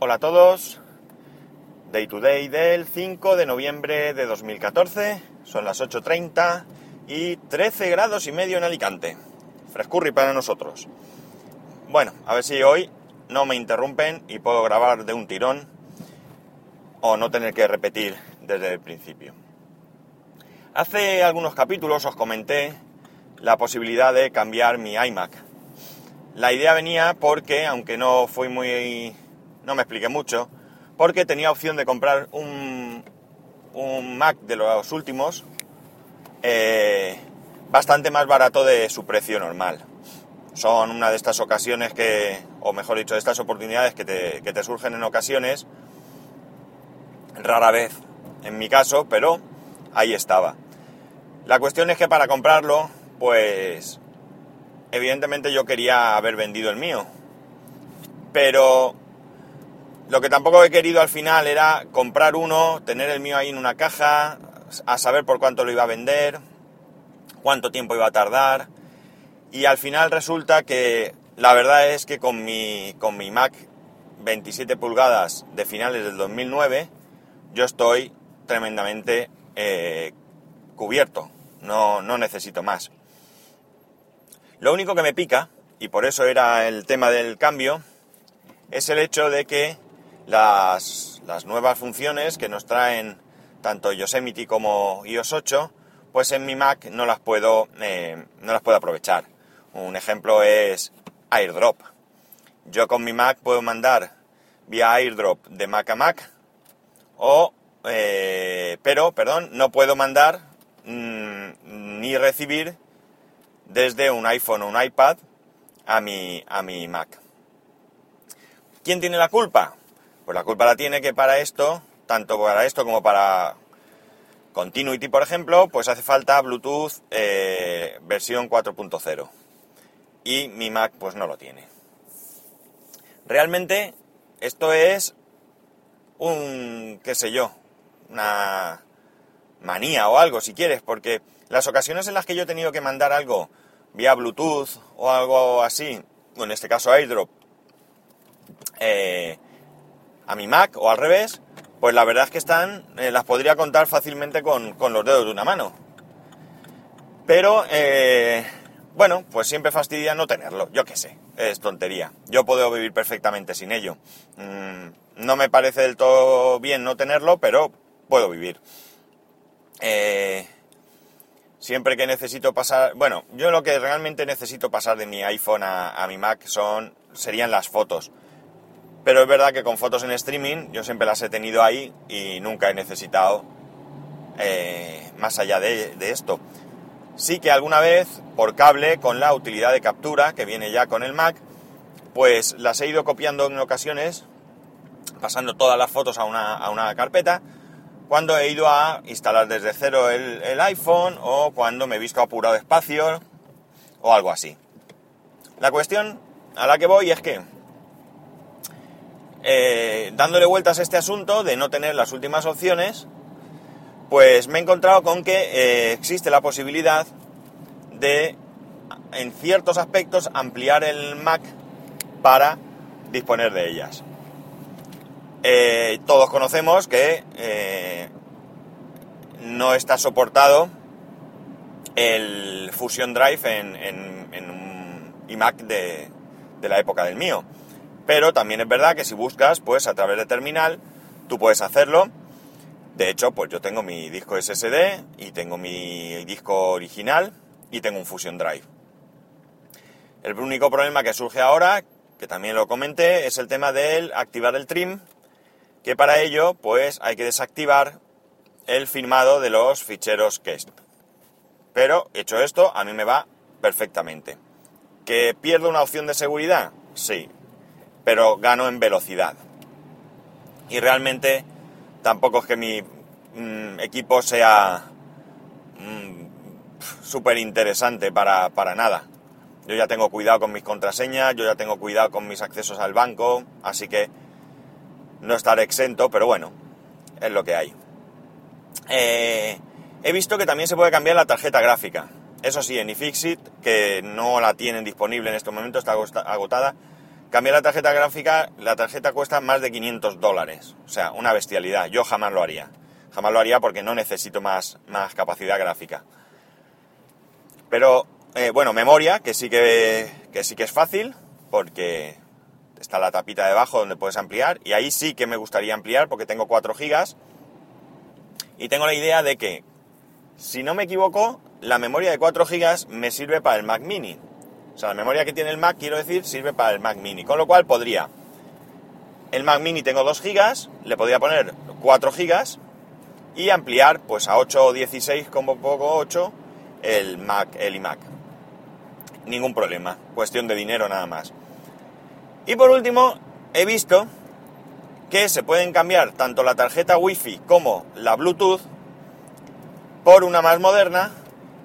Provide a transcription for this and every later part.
Hola a todos. Day to day del 5 de noviembre de 2014. Son las 8.30 y 13 grados y medio en Alicante. Frescurri para nosotros. Bueno, a ver si hoy no me interrumpen y puedo grabar de un tirón o no tener que repetir desde el principio. Hace algunos capítulos os comenté la posibilidad de cambiar mi iMac. La idea venía porque, aunque no fui muy... no me expliqué mucho, porque tenía opción de comprar un, un Mac de los últimos eh, bastante más barato de su precio normal. Son una de estas ocasiones que, o mejor dicho, de estas oportunidades que te, que te surgen en ocasiones, rara vez en mi caso, pero ahí estaba. La cuestión es que para comprarlo, pues evidentemente yo quería haber vendido el mío. Pero lo que tampoco he querido al final era comprar uno, tener el mío ahí en una caja, a saber por cuánto lo iba a vender, cuánto tiempo iba a tardar. Y al final resulta que la verdad es que con mi, con mi Mac 27 pulgadas de finales del 2009, yo estoy tremendamente eh, cubierto no, no necesito más. Lo único que me pica, y por eso era el tema del cambio, es el hecho de que las, nuevas funciones que nos traen tanto Yosemite como iOS 8, pues en mi Mac no las puedo, eh, no las puedo aprovechar. Un ejemplo es AirDrop. Yo con mi Mac puedo mandar vía AirDrop de Mac a Mac, o, eh, pero, perdón, no puedo mandar Mm, ni recibir desde un iPhone o un iPad a mi, a mi Mac. ¿Quién tiene la culpa? Pues la culpa la tiene que para esto, tanto para esto como para Continuity, por ejemplo, pues hace falta Bluetooth eh, versión 4.0. Y mi Mac pues no lo tiene. Realmente esto es un, qué sé yo, una manía o algo, si quieres, porque las ocasiones en las que yo he tenido que mandar algo vía Bluetooth o algo así, o en este caso AirDrop, eh, a mi Mac o al revés, pues la verdad es que están, eh, las podría contar fácilmente con, los dedos de una mano. Pero, eh, bueno, pues siempre fastidia no tenerlo, yo qué sé, es tontería. Yo puedo vivir perfectamente sin ello. Mm, no me parece del todo bien no tenerlo, pero puedo vivir. Eh, siempre que necesito pasar, bueno, yo lo que realmente necesito pasar de mi iPhone a, mi Mac son, serían las fotos. Pero es verdad que con fotos en streaming yo siempre las he tenido ahí y nunca he necesitado eh, más allá de, de, esto. Sí que alguna vez por cable con la utilidad de captura que viene ya con el Mac, pues las he ido copiando en ocasiones, pasando todas las fotos a una, a una carpeta cuando he ido a instalar desde cero el, iPhone o cuando me he visto apurado espacio o algo así. La cuestión a la que voy es que, eh, dándole vueltas a este asunto de no tener las últimas opciones, pues me he encontrado con que eh, existe la posibilidad de, en ciertos aspectos, ampliar el Mac para disponer de ellas. Eh, todos conocemos que no está soportado el Fusion Drive en, un iMac de, la época del mío. Pero también es verdad que si buscas, pues a través de terminal, tú puedes hacerlo. De hecho, pues yo tengo mi disco SSD y tengo mi disco original y tengo un Fusion Drive. El único problema que surge ahora, que también lo comenté, es el tema del activar el trim que para ello pues hay que desactivar el firmado de los ficheros KESP. Pero hecho esto, a mí me va perfectamente. ¿Que pierdo una opción de seguridad? Sí, pero gano en velocidad. Y realmente tampoco es que mi mm, equipo sea mm, súper interesante para, para nada. Yo ya tengo cuidado con mis contraseñas, yo ya tengo cuidado con mis accesos al banco, así que no estar exento, pero bueno, es lo que hay. Eh, he visto que también se puede cambiar la tarjeta gráfica. Eso sí, en iFixit, que no la tienen disponible en este momento, está agotada, Cambiar la tarjeta gráfica, la tarjeta cuesta más de 500 dólares. O sea, una bestialidad. Yo jamás lo haría. Jamás lo haría porque no necesito más, más capacidad gráfica. Pero, eh, bueno, memoria, que sí que, que sí que es fácil, porque está la tapita debajo donde puedes ampliar. Y ahí sí que me gustaría ampliar porque tengo 4 gigas. Y tengo la idea de que, si no me equivoco, la memoria de 4 gigas me sirve para el Mac mini. O sea, la memoria que tiene el Mac, quiero decir, sirve para el Mac mini. Con lo cual podría... El Mac mini tengo 2 gigas, le podría poner 4 gigas y ampliar pues a 8 o 16, como poco 8, el Mac, el iMac. Ningún problema, cuestión de dinero nada más. Y por último, he visto que se pueden cambiar tanto la tarjeta Wi-Fi como la Bluetooth por una más moderna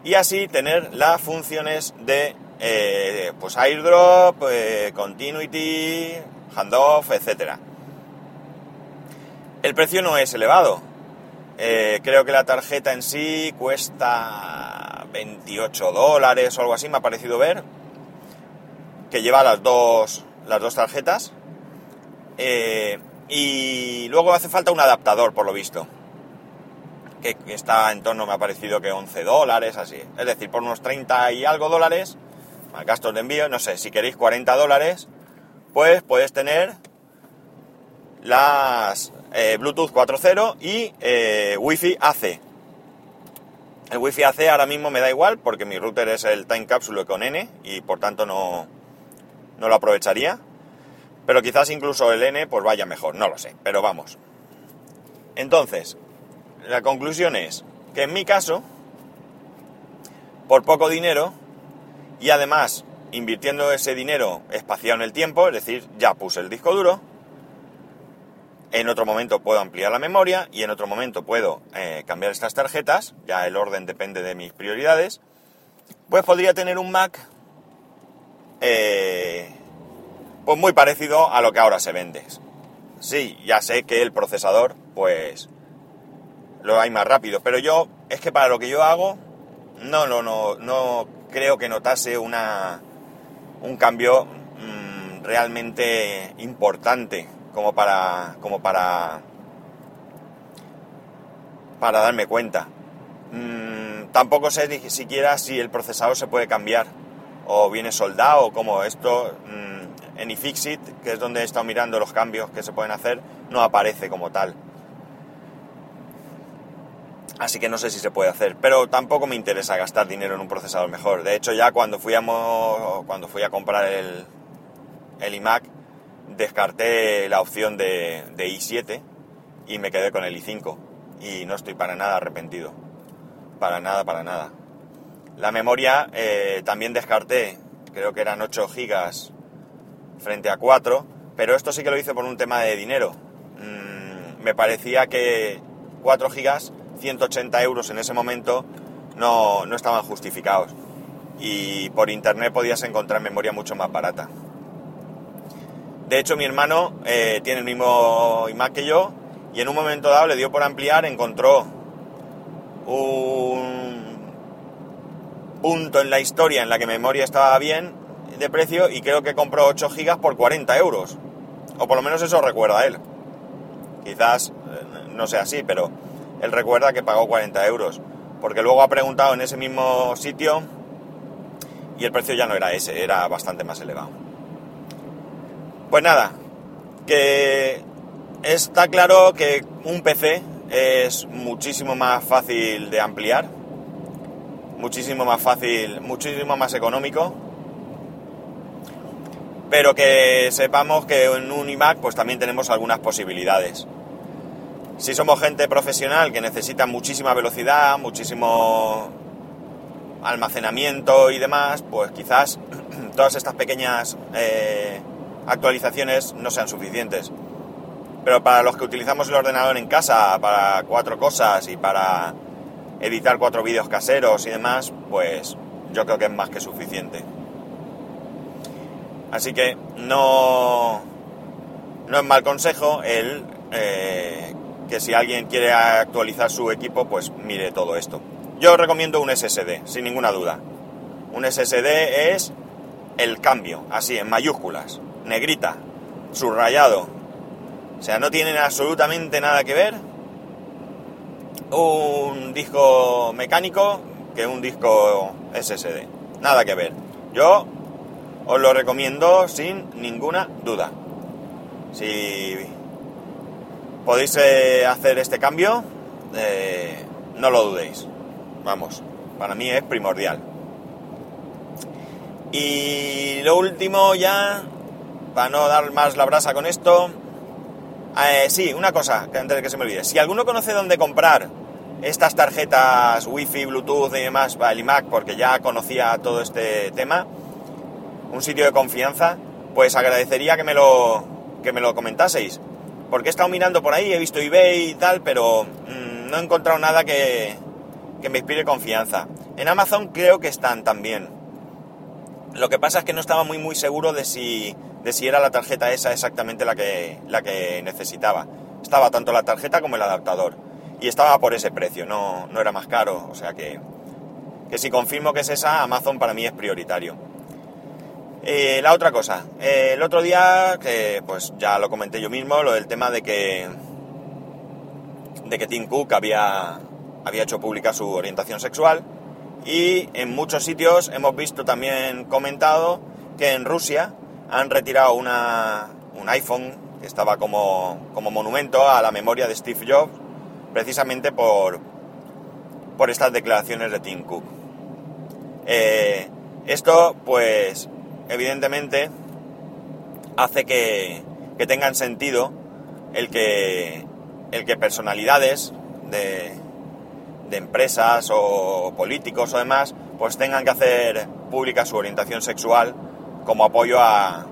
y así tener las funciones de eh, pues airdrop, eh, continuity, handoff, etc. El precio no es elevado. Eh, creo que la tarjeta en sí cuesta 28 dólares o algo así, me ha parecido ver. Que lleva las dos, las dos tarjetas. y luego hace falta un adaptador, por lo visto que está en torno, me ha parecido que 11 dólares, así. Es decir, por unos 30 y algo dólares, gastos de envío, no sé, si queréis 40 dólares, pues puedes tener las eh, Bluetooth 4.0 y eh, Wi-Fi AC. El Wi-Fi AC ahora mismo me da igual porque mi router es el Time Capsule con N y por tanto no, no lo aprovecharía. Pero quizás incluso el N pues vaya mejor, no lo sé, pero vamos. Entonces, la conclusión es que en mi caso, por poco dinero, y además invirtiendo ese dinero espaciado en el tiempo, es decir, ya puse el disco duro, en otro momento puedo ampliar la memoria y en otro momento puedo eh, cambiar estas tarjetas, ya el orden depende de mis prioridades, pues podría tener un Mac eh, pues muy parecido a lo que ahora se vende. Sí, ya sé que el procesador pues lo hay más rápido. Pero yo, es que para lo que yo hago, no, no, no, no creo que notase una, un cambio mm, realmente importante como para, como para, para darme cuenta. Mm, tampoco sé ni siquiera si el procesador se puede cambiar o viene soldado o como esto mm, en iFixit, que es donde he estado mirando los cambios que se pueden hacer, no aparece como tal. Así que no sé si se puede hacer, pero tampoco me interesa gastar dinero en un procesador mejor. De hecho, ya cuando fui a, cuando fui a comprar el, iMac, descarté la opción de, i7 y me quedé con el i5. Y no estoy para nada arrepentido. Para nada, para nada. La memoria eh, también descarté, creo que eran 8 gigas frente a 4, pero esto sí que lo hice por un tema de dinero. Mm, me parecía que 4 gigas 180 euros en ese momento no, estaban justificados. Y por internet podías encontrar memoria mucho más barata. De hecho, mi hermano eh, tiene el mismo iMac que yo y en un momento dado le dio por ampliar, encontró un punto en la historia en la que memoria estaba bien de precio y creo que compró 8 gigas por 40 euros. O por lo menos eso recuerda él. Quizás eh, no sea así, pero él recuerda que pagó 40 euros, porque luego ha preguntado en ese mismo sitio y el precio ya no era ese, era bastante más elevado. Pues nada, que está claro que un PC es muchísimo más fácil de ampliar, muchísimo más fácil, muchísimo más económico, pero que sepamos que en un iMac pues también tenemos algunas posibilidades. Si somos gente profesional que necesita muchísima velocidad, muchísimo almacenamiento y demás, pues quizás todas estas pequeñas eh, actualizaciones no sean suficientes. Pero para los que utilizamos el ordenador en casa para cuatro cosas y para editar cuatro vídeos caseros y demás, pues yo creo que es más que suficiente. Así que no, no es mal consejo el eh, que si alguien quiere actualizar su equipo, pues mire todo esto. Yo recomiendo un SSD, sin ninguna duda. Un SSD es el cambio, así, en mayúsculas. negrita, subrayado. O sea, no tienen absolutamente nada que ver un disco mecánico que un disco SSD. Nada que ver. Yo os lo recomiendo sin ninguna duda. Si podéis eh, hacer este cambio, eh, no lo dudéis. Vamos, para mí es primordial. Y lo último ya, para no dar más la brasa con esto, eh, sí, una cosa, antes de que se me olvide. Si alguno conoce dónde comprar estas tarjetas Wi-Fi, Bluetooth y demás para el iMac, porque ya conocía todo este tema, un sitio de confianza, pues agradecería que me lo, que me lo comentaseis. Porque he estado mirando por ahí, he visto eBay y tal, pero mm, no he encontrado nada que, que me inspire confianza. En Amazon creo que están también. Lo que pasa es que no estaba muy muy seguro de si, de si era la tarjeta esa exactamente la que, la que necesitaba. Estaba tanto la tarjeta como el adaptador. Y estaba por ese precio, no, no era más caro. O sea que, que si confirmo que es esa, Amazon para mí es prioritario. Eh, la otra cosa, eh, el otro día, que pues ya lo comenté yo mismo, lo del tema de que de que Tim Cook había, había hecho pública su orientación sexual y en muchos sitios hemos visto también comentado que en Rusia han retirado una, un iPhone que estaba como, como monumento a la memoria de Steve Jobs precisamente por, por estas declaraciones de Tim Cook. Eh, esto, pues, evidentemente, hace que, que tengan sentido el que, el que personalidades de, de empresas o políticos o demás, pues tengan que hacer pública su orientación sexual como apoyo a,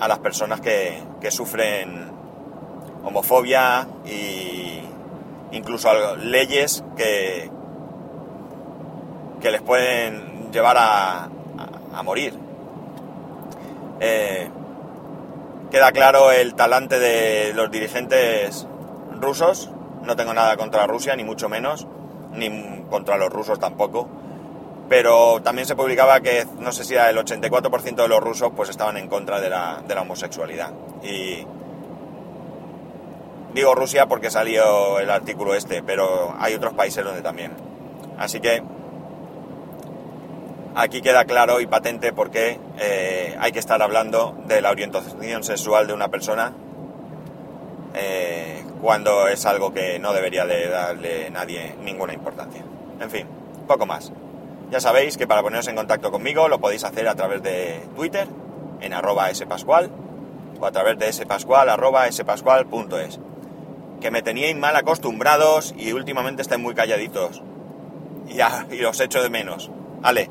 a las personas que, que sufren homofobia y incluso leyes que, que les pueden llevar a, a, morir. Eh, queda claro el talante de los dirigentes rusos. No tengo nada contra Rusia, ni mucho menos ni contra los rusos tampoco. Pero también se publicaba que, no sé si era el 84% de los rusos, pues estaban en contra de la, de la homosexualidad. Y digo Rusia porque salió el artículo este, pero hay otros países donde también. Así que aquí queda claro y patente por qué eh, hay que estar hablando de la orientación sexual de una persona eh, cuando es algo que no debería de darle nadie ninguna importancia. En fin, poco más. Ya sabéis que para poneros en contacto conmigo lo podéis hacer a través de Twitter, en arroba spascual, o a través de spascual, arroba spascual.es. Que me teníais mal acostumbrados y últimamente estáis muy calladitos. Y, y os echo de menos. Vale,